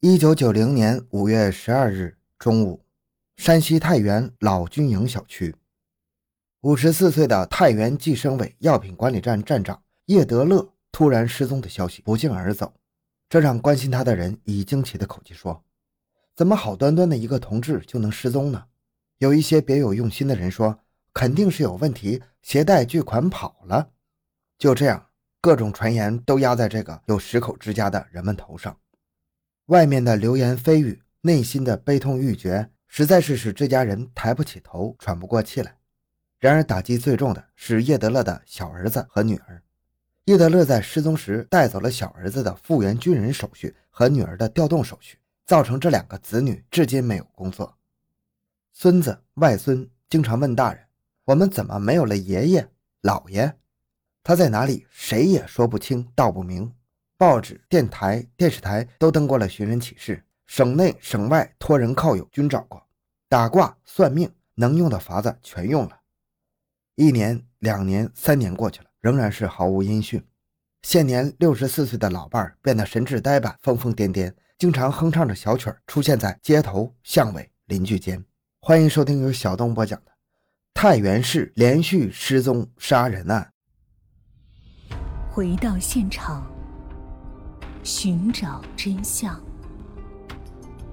一九九零年五月十二日中午，山西太原老军营小区，五十四岁的太原计生委药品管理站站长叶德乐突然失踪的消息不胫而走，这让关心他的人以惊奇的口气说：“怎么好端端的一个同志就能失踪呢？”有一些别有用心的人说：“肯定是有问题，携带巨款跑了。”就这样，各种传言都压在这个有十口之家的人们头上。外面的流言蜚语，内心的悲痛欲绝，实在是使这家人抬不起头，喘不过气来。然而，打击最重的是叶德勒的小儿子和女儿。叶德勒在失踪时带走了小儿子的复员军人手续和女儿的调动手续，造成这两个子女至今没有工作。孙子、外孙经常问大人：“我们怎么没有了爷爷、姥爷？他在哪里？谁也说不清道不明。”报纸、电台、电视台都登过了寻人启事，省内省外托人靠友均找过，打卦、算命，能用的法子全用了。一年、两年、三年过去了，仍然是毫无音讯。现年六十四岁的老伴儿变得神志呆板、疯疯癫癫，经常哼唱着小曲儿出现在街头巷尾、邻居间。欢迎收听由小东播讲的《太原市连续失踪杀人案》。回到现场。寻找真相。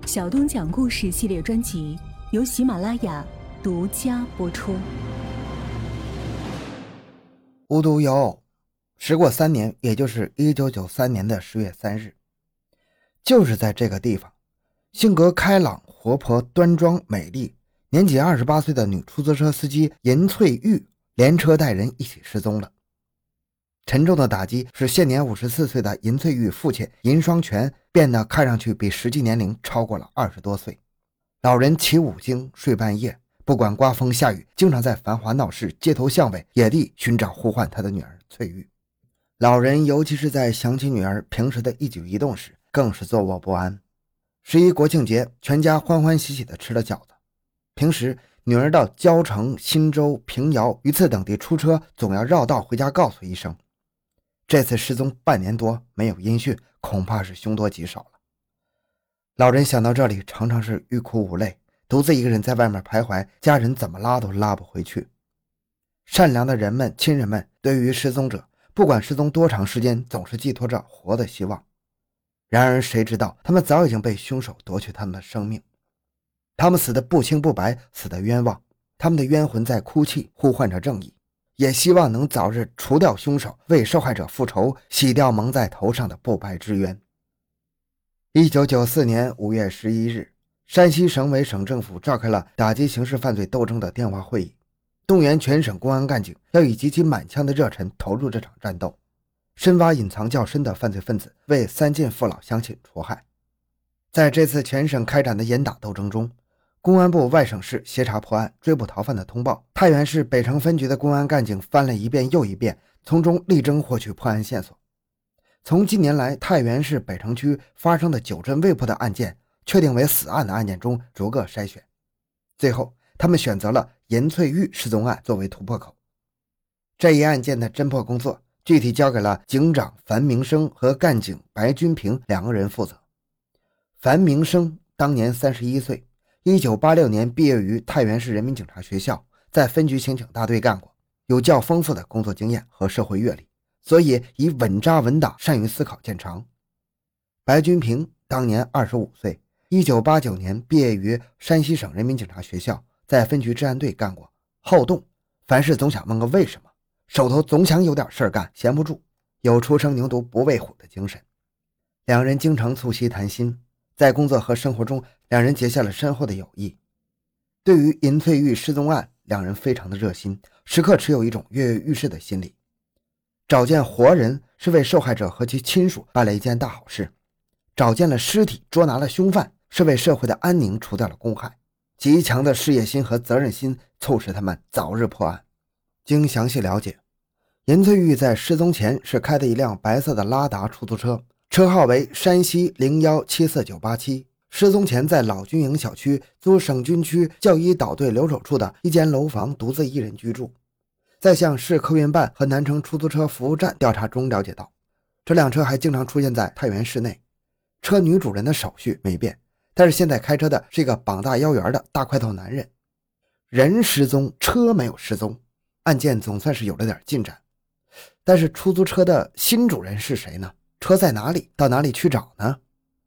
小东讲故事系列专辑由喜马拉雅独家播出。无独有偶，时过三年，也就是一九九三年的十月三日，就是在这个地方，性格开朗、活泼、端庄、美丽，年仅二十八岁的女出租车司机银翠玉连车带人一起失踪了。沉重的打击使现年五十四岁的银翠玉父亲银双全变得看上去比实际年龄超过了二十多岁。老人起五更睡半夜，不管刮风下雨，经常在繁华闹市、街头巷尾、野地寻找呼唤他的女儿翠玉。老人尤其是在想起女儿平时的一举一动时，更是坐卧不安。十一国庆节，全家欢欢喜喜地吃了饺子。平时女儿到交城、新州、平遥、榆次等地出车，总要绕道回家告诉一声。这次失踪半年多没有音讯，恐怕是凶多吉少了。老人想到这里，常常是欲哭无泪，独自一个人在外面徘徊，家人怎么拉都拉不回去。善良的人们、亲人们对于失踪者，不管失踪多长时间，总是寄托着活的希望。然而，谁知道他们早已经被凶手夺去他们的生命？他们死的不清不白，死的冤枉，他们的冤魂在哭泣，呼唤着正义。也希望能早日除掉凶手，为受害者复仇，洗掉蒙在头上的不白之冤。一九九四年五月十一日，山西省委省政府召开了打击刑事犯罪斗争的电话会议，动员全省公安干警要以极其满腔的热忱投入这场战斗，深挖隐藏较深的犯罪分子，为三晋父老乡亲除害。在这次全省开展的严打斗争中，公安部外省市协查破案、追捕逃犯的通报，太原市北城分局的公安干警翻了一遍又一遍，从中力争获取破案线索。从近年来太原市北城区发生的九针未破的案件，确定为死案的案件中逐个筛选，最后他们选择了严翠玉失踪案作为突破口。这一案件的侦破工作具体交给了警长樊明生和干警白军平两个人负责。樊明生当年三十一岁。一九八六年毕业于太原市人民警察学校，在分局刑警大队干过，有较丰富的工作经验和社会阅历，所以以稳扎稳打、善于思考见长。白军平当年二十五岁，一九八九年毕业于山西省人民警察学校，在分局治安队干过，好动，凡事总想问个为什么，手头总想有点事儿干，闲不住，有初生牛犊不畏虎的精神。两人经常促膝谈心。在工作和生活中，两人结下了深厚的友谊。对于银翠玉失踪案，两人非常的热心，时刻持有一种跃跃欲试的心理。找见活人是为受害者和其亲属办了一件大好事；找见了尸体，捉拿了凶犯，是为社会的安宁除掉了公害。极强的事业心和责任心促使他们早日破案。经详细了解，银翠玉在失踪前是开的一辆白色的拉达出租车。车号为山西零幺七四九八七，失踪前在老军营小区租省军区教医导队留守处的一间楼房独自一人居住。在向市客运办和南城出租车服务站调查中了解到，这辆车还经常出现在太原市内。车女主人的手续没变，但是现在开车的是一个膀大腰圆的大块头男人。人失踪，车没有失踪，案件总算是有了点进展。但是出租车的新主人是谁呢？车在哪里？到哪里去找呢？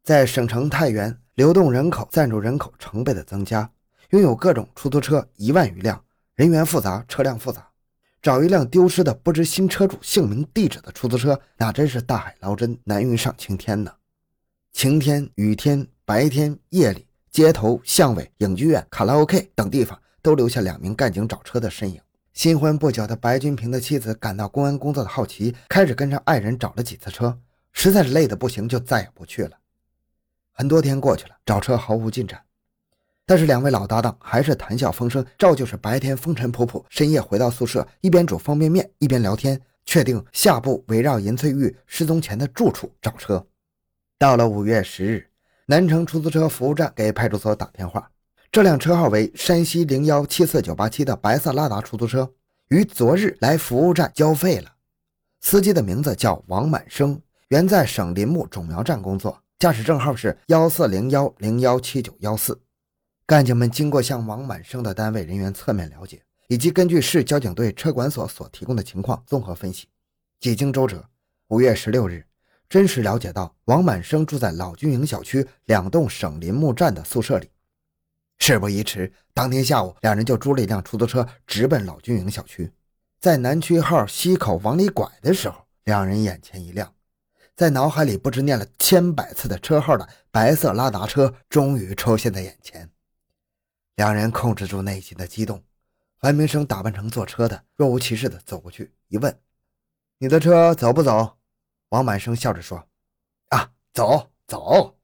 在省城太原，流动人口、暂住人口成倍的增加，拥有各种出租车一万余辆，人员复杂，车辆复杂。找一辆丢失的不知新车主姓名地址的出租车，那真是大海捞针，难于上青天呢。晴天、雨天、白天、夜里，街头、巷尾、影剧院、卡拉 OK 等地方都留下两名干警找车的身影。新婚不久的白军平的妻子感到公安工作的好奇，开始跟着爱人找了几次车，实在是累得不行，就再也不去了。很多天过去了，找车毫无进展。但是两位老搭档还是谈笑风生，照旧是白天风尘仆仆，深夜回到宿舍，一边煮方便面一边聊天，确定下步围绕银翠玉失踪前的住处找车。到了五月十日，南城出租车服务站给派出所打电话，这辆车号为山西零幺七四九八七的白色拉达出租车，于昨日来服务站交费了。司机的名字叫王满生，原在省林木种苗站工作，驾驶证号是幺四零幺零幺七九幺四。干警们经过向王满生的单位人员侧面了解，以及根据市交警队车管所所提供的情况综合分析，几经周折，五月十六日，真实了解到王满生住在老军营小区两栋省林木站的宿舍里。事不宜迟，当天下午，两人就租了一辆出租车，直奔老军营小区。在南区号西口往里拐的时候，两人眼前一亮，在脑海里不知念了千百次的车号的白色拉达车终于出现在眼前。两人控制住内心的激动，樊明生打扮成坐车的，若无其事的走过去，一问：“你的车走不走？”王满生笑着说：“啊，走走。”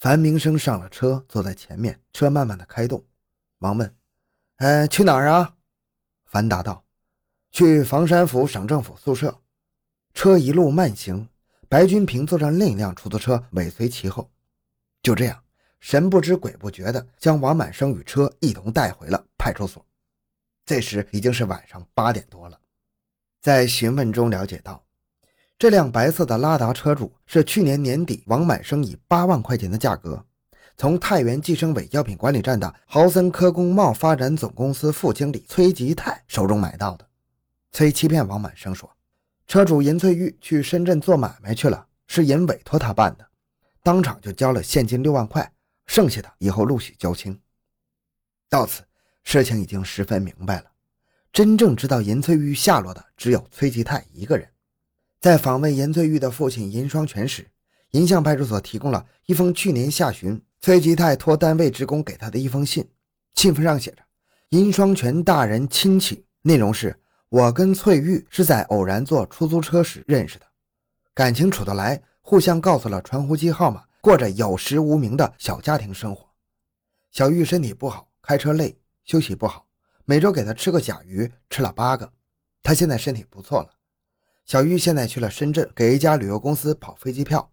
樊明生上了车，坐在前面，车慢慢的开动。忙问：“呃，去哪儿啊？”樊答道：“去房山府省政府宿舍。”车一路慢行，白军平坐上另一辆出租车，尾随其后。就这样。神不知鬼不觉地将王满生与车一同带回了派出所。这时已经是晚上八点多了。在询问中了解到，这辆白色的拉达车主是去年年底王满生以八万块钱的价格，从太原计生委药品管理站的豪森科工贸发展总公司副经理崔吉泰手中买到的。崔欺骗王满生说，车主银翠玉去深圳做买卖去了，是银委托他办的，当场就交了现金六万块。剩下的以后陆续交清。到此，事情已经十分明白了。真正知道银翠玉下落的只有崔吉泰一个人。在访问银翠玉的父亲银双全时，银巷派出所提供了一封去年下旬崔吉泰托单位职工给他的一封信。信封上写着：“银双全大人亲戚。”内容是：“我跟翠玉是在偶然坐出租车时认识的，感情处得来，互相告诉了传呼机号码。”过着有实无名的小家庭生活。小玉身体不好，开车累，休息不好，每周给她吃个甲鱼，吃了八个。她现在身体不错了。小玉现在去了深圳，给一家旅游公司跑飞机票。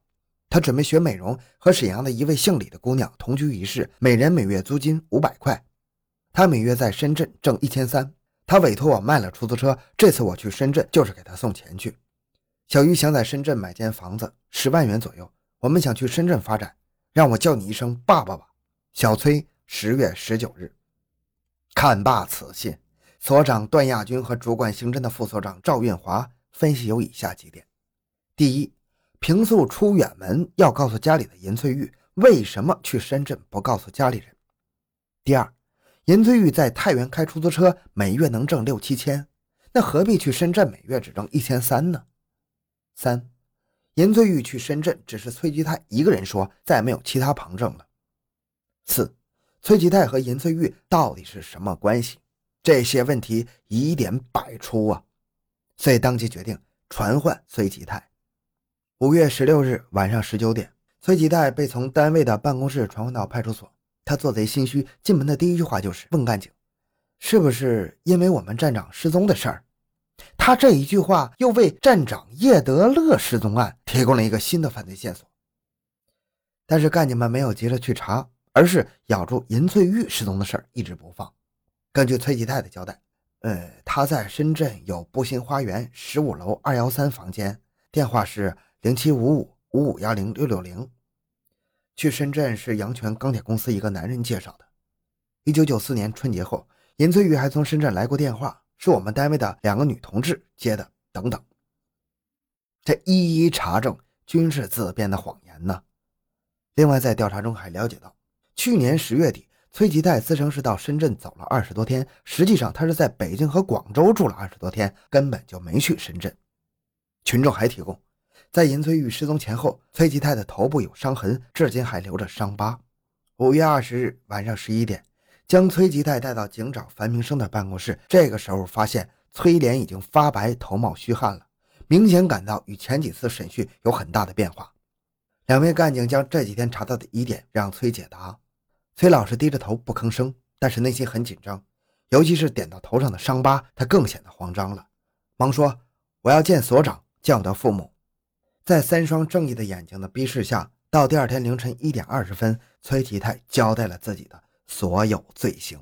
她准备学美容，和沈阳的一位姓李的姑娘同居一室，每人每月租金五百块。她每月在深圳挣一千三。他委托我卖了出租车，这次我去深圳就是给他送钱去。小玉想在深圳买间房子，十万元左右。我们想去深圳发展，让我叫你一声爸爸吧。小崔，十月十九日。看罢此信，所长段亚军和主管刑侦的副所长赵运华分析有以下几点：第一，平素出远门要告诉家里的银翠玉，为什么去深圳不告诉家里人？第二，银翠玉在太原开出租车，每月能挣六七千，那何必去深圳每月只挣一千三呢？三。银翠玉去深圳，只是崔吉泰一个人说，再没有其他旁证了。四，崔吉泰和银翠玉到底是什么关系？这些问题疑点百出啊！所以当即决定传唤崔吉泰。五月十六日晚上十九点，崔吉泰被从单位的办公室传唤到派出所。他做贼心虚，进门的第一句话就是问干警：“是不是因为我们站长失踪的事儿？”他这一句话又为站长叶德乐失踪案提供了一个新的犯罪线索。但是干警们没有急着去查，而是咬住银翠玉失踪的事儿一直不放。根据崔吉泰的交代，呃，他在深圳有步行花园十五楼二幺三房间，电话是零七五五五五幺零六六零。去深圳是阳泉钢铁公司一个男人介绍的。一九九四年春节后，尹翠玉还从深圳来过电话，是我们单位的两个女同志接的。等等，这一一查证，均是自编的谎言呢。另外，在调查中还了解到，去年十月底，崔吉泰自称是到深圳走了二十多天，实际上他是在北京和广州住了二十多天，根本就没去深圳。群众还提供。在尹翠玉失踪前后，崔吉泰的头部有伤痕，至今还留着伤疤。五月二十日晚上十一点，将崔吉泰带到警长樊明生的办公室。这个时候发现崔脸已经发白，头冒虚汗了，明显感到与前几次审讯有很大的变化。两位干警将这几天查到的疑点让崔解答。崔老师低着头不吭声，但是内心很紧张，尤其是点到头上的伤疤，他更显得慌张了，忙说：“我要见所长，见我的父母。”在三双正义的眼睛的逼视下，到第二天凌晨一点二十分，崔吉泰交代了自己的所有罪行。